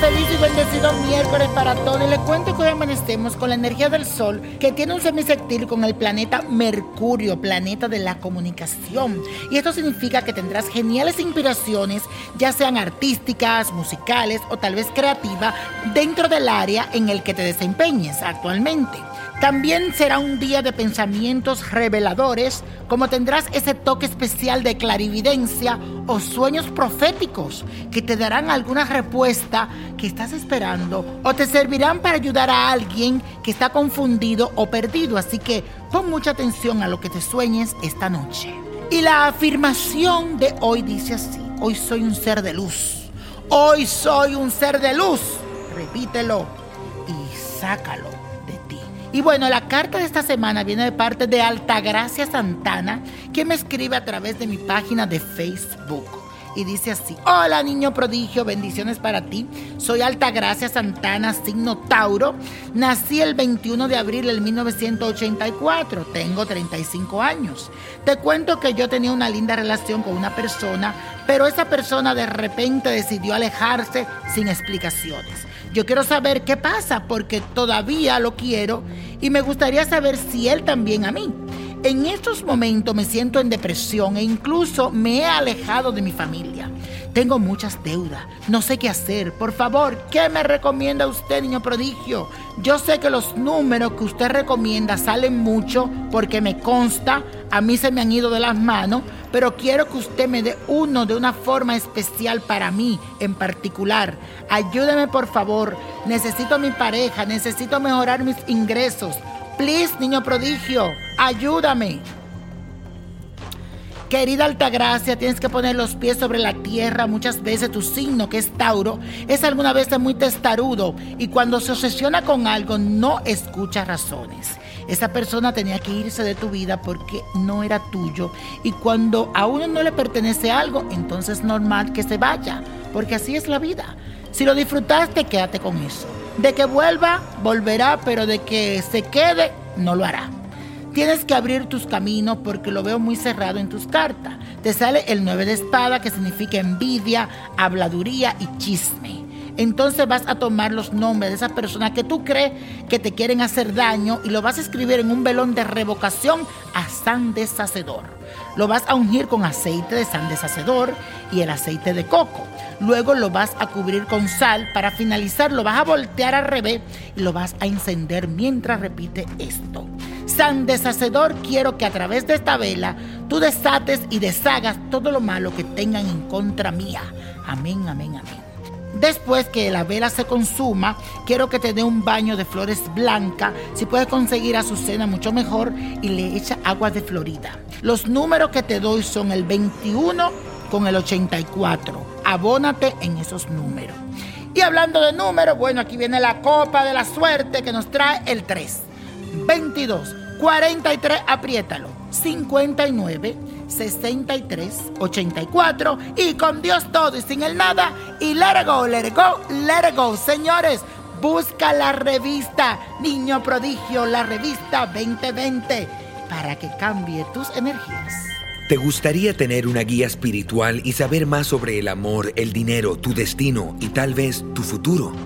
Feliz y bendecido miércoles para todos. Y les cuento que hoy amanecemos con la energía del Sol, que tiene un semisectil con el planeta Mercurio, planeta de la comunicación. Y esto significa que tendrás geniales inspiraciones, ya sean artísticas, musicales o tal vez creativas, dentro del área en el que te desempeñes actualmente. También será un día de pensamientos reveladores, como tendrás ese toque especial de clarividencia o sueños proféticos que te darán alguna respuesta que estás esperando o te servirán para ayudar a alguien que está confundido o perdido. Así que pon mucha atención a lo que te sueñes esta noche. Y la afirmación de hoy dice así, hoy soy un ser de luz. Hoy soy un ser de luz. Repítelo y sácalo y bueno, la carta de esta semana viene de parte de Altagracia Santana, que me escribe a través de mi página de Facebook. Y dice así, hola niño prodigio, bendiciones para ti. Soy Altagracia Santana, signo Tauro. Nací el 21 de abril del 1984, tengo 35 años. Te cuento que yo tenía una linda relación con una persona, pero esa persona de repente decidió alejarse sin explicaciones. Yo quiero saber qué pasa porque todavía lo quiero y me gustaría saber si él también a mí. En estos momentos me siento en depresión e incluso me he alejado de mi familia. Tengo muchas deudas, no sé qué hacer. Por favor, ¿qué me recomienda usted, niño prodigio? Yo sé que los números que usted recomienda salen mucho porque me consta, a mí se me han ido de las manos, pero quiero que usted me dé uno de una forma especial para mí en particular. Ayúdeme por favor, necesito a mi pareja, necesito mejorar mis ingresos. Please, niño prodigio, ayúdame. Querida Altagracia, tienes que poner los pies sobre la tierra. Muchas veces tu signo, que es Tauro, es alguna vez muy testarudo y cuando se obsesiona con algo no escucha razones. Esa persona tenía que irse de tu vida porque no era tuyo y cuando a uno no le pertenece algo, entonces es normal que se vaya, porque así es la vida. Si lo disfrutaste, quédate con eso. De que vuelva, volverá, pero de que se quede, no lo hará. Tienes que abrir tus caminos porque lo veo muy cerrado en tus cartas. Te sale el 9 de espada que significa envidia, habladuría y chisme. Entonces vas a tomar los nombres de esas personas que tú crees que te quieren hacer daño y lo vas a escribir en un velón de revocación a San Deshacedor. Lo vas a ungir con aceite de San Deshacedor y el aceite de coco. Luego lo vas a cubrir con sal. Para finalizar lo vas a voltear al revés y lo vas a encender mientras repite esto. San deshacedor, quiero que a través de esta vela tú desates y deshagas todo lo malo que tengan en contra mía. Amén, amén, amén. Después que la vela se consuma, quiero que te dé un baño de flores blancas. Si puedes conseguir azucena, mucho mejor. Y le echa agua de Florida. Los números que te doy son el 21 con el 84. Abónate en esos números. Y hablando de números, bueno, aquí viene la copa de la suerte que nos trae el 3, 22. 43, apriétalo. 59, 63, 84 y con Dios todo y sin el nada y let it go, let go, let. Señores, busca la revista Niño Prodigio, la revista 2020 para que cambie tus energías. ¿Te gustaría tener una guía espiritual y saber más sobre el amor, el dinero, tu destino y tal vez tu futuro?